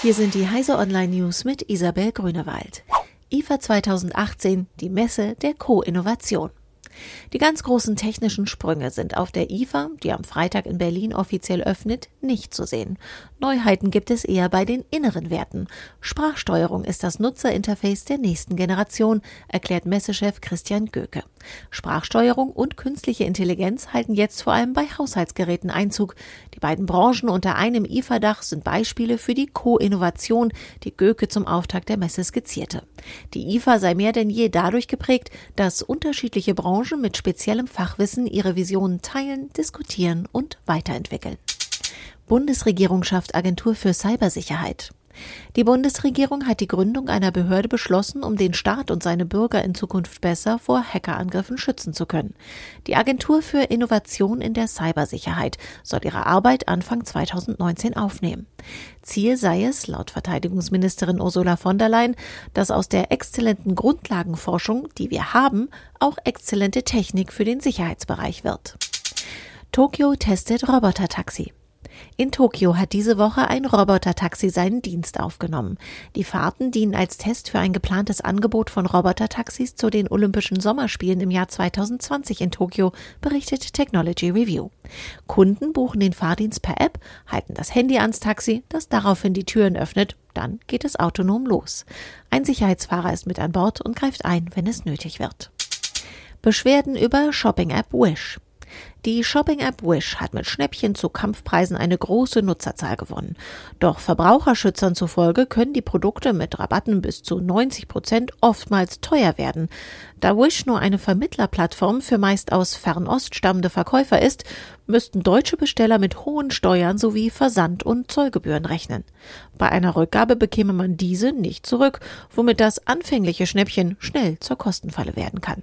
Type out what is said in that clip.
Hier sind die Heise Online News mit Isabel Grünewald. IFA 2018, die Messe der Co-Innovation. Die ganz großen technischen Sprünge sind auf der IFA, die am Freitag in Berlin offiziell öffnet, nicht zu sehen. Neuheiten gibt es eher bei den inneren Werten. Sprachsteuerung ist das Nutzerinterface der nächsten Generation, erklärt Messechef Christian Göke. Sprachsteuerung und künstliche Intelligenz halten jetzt vor allem bei Haushaltsgeräten Einzug. Die beiden Branchen unter einem IFA-Dach sind Beispiele für die Co-Innovation, die Göke zum Auftakt der Messe skizzierte. Die IFA sei mehr denn je dadurch geprägt, dass unterschiedliche Branchen mit speziellem Fachwissen ihre Visionen teilen, diskutieren und weiterentwickeln. Bundesregierung schafft Agentur für Cybersicherheit. Die Bundesregierung hat die Gründung einer Behörde beschlossen, um den Staat und seine Bürger in Zukunft besser vor Hackerangriffen schützen zu können. Die Agentur für Innovation in der Cybersicherheit soll ihre Arbeit Anfang 2019 aufnehmen. Ziel sei es, laut Verteidigungsministerin Ursula von der Leyen, dass aus der exzellenten Grundlagenforschung, die wir haben, auch exzellente Technik für den Sicherheitsbereich wird. Tokio testet Robotertaxi. In Tokio hat diese Woche ein Robotertaxi seinen Dienst aufgenommen. Die Fahrten dienen als Test für ein geplantes Angebot von Robotertaxis zu den Olympischen Sommerspielen im Jahr 2020 in Tokio, berichtet Technology Review. Kunden buchen den Fahrdienst per App, halten das Handy ans Taxi, das daraufhin die Türen öffnet, dann geht es autonom los. Ein Sicherheitsfahrer ist mit an Bord und greift ein, wenn es nötig wird. Beschwerden über Shopping-App Wish. Die Shopping-App Wish hat mit Schnäppchen zu Kampfpreisen eine große Nutzerzahl gewonnen. Doch Verbraucherschützern zufolge können die Produkte mit Rabatten bis zu 90 Prozent oftmals teuer werden. Da Wish nur eine Vermittlerplattform für meist aus Fernost stammende Verkäufer ist, müssten deutsche Besteller mit hohen Steuern sowie Versand- und Zollgebühren rechnen. Bei einer Rückgabe bekäme man diese nicht zurück, womit das anfängliche Schnäppchen schnell zur Kostenfalle werden kann.